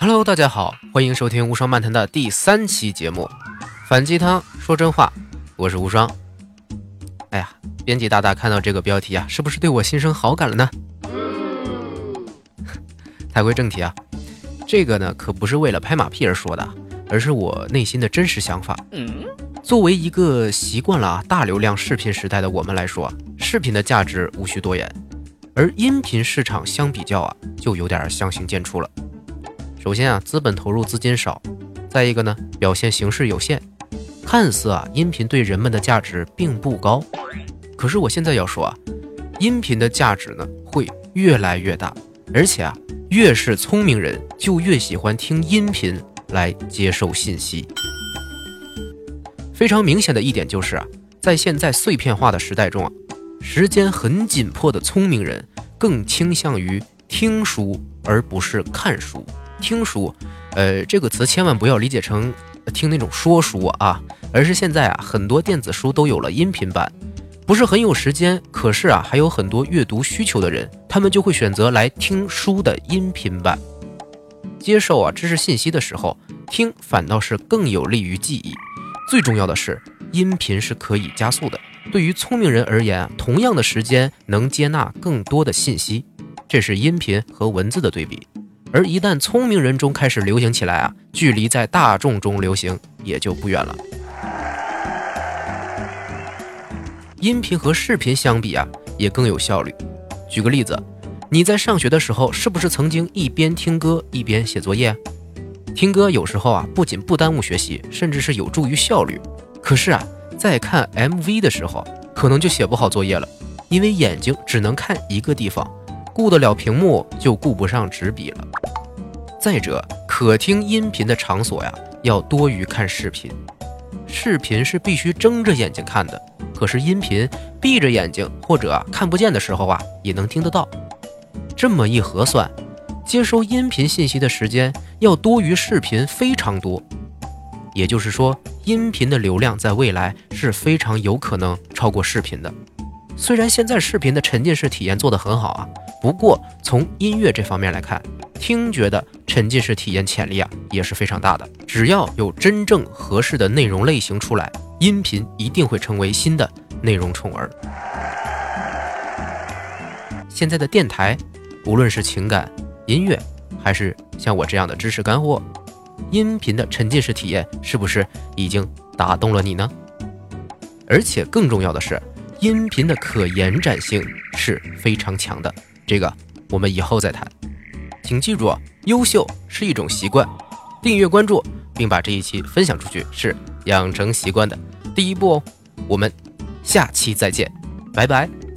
Hello，大家好，欢迎收听无双漫谈的第三期节目，反鸡汤说真话，我是无双。哎呀，编辑大大看到这个标题啊，是不是对我心生好感了呢？太归正题啊，这个呢可不是为了拍马屁而说的，而是我内心的真实想法。作为一个习惯了啊大流量视频时代的我们来说，视频的价值无需多言，而音频市场相比较啊，就有点相形见绌了。首先啊，资本投入资金少；再一个呢，表现形式有限。看似啊，音频对人们的价值并不高。可是我现在要说啊，音频的价值呢会越来越大，而且啊，越是聪明人就越喜欢听音频来接受信息。非常明显的一点就是啊，在现在碎片化的时代中啊，时间很紧迫的聪明人更倾向于听书而不是看书。听书，呃，这个词千万不要理解成听那种说书啊，而是现在啊，很多电子书都有了音频版，不是很有时间，可是啊，还有很多阅读需求的人，他们就会选择来听书的音频版。接受啊知识信息的时候，听反倒是更有利于记忆。最重要的是，音频是可以加速的，对于聪明人而言，同样的时间能接纳更多的信息，这是音频和文字的对比。而一旦聪明人中开始流行起来啊，距离在大众中流行也就不远了。音频和视频相比啊，也更有效率。举个例子，你在上学的时候，是不是曾经一边听歌一边写作业？听歌有时候啊，不仅不耽误学习，甚至是有助于效率。可是啊，在看 MV 的时候，可能就写不好作业了，因为眼睛只能看一个地方。顾得了屏幕，就顾不上纸笔了。再者，可听音频的场所呀，要多于看视频。视频是必须睁着眼睛看的，可是音频闭着眼睛或者看不见的时候啊，也能听得到。这么一核算，接收音频信息的时间要多于视频非常多。也就是说，音频的流量在未来是非常有可能超过视频的。虽然现在视频的沉浸式体验做得很好啊。不过，从音乐这方面来看，听觉的沉浸式体验潜力啊也是非常大的。只要有真正合适的内容类型出来，音频一定会成为新的内容宠儿。现在的电台，无论是情感、音乐，还是像我这样的知识干货，音频的沉浸式体验是不是已经打动了你呢？而且更重要的是，音频的可延展性是非常强的。这个我们以后再谈，请记住，优秀是一种习惯。订阅关注，并把这一期分享出去，是养成习惯的第一步哦。我们下期再见，拜拜。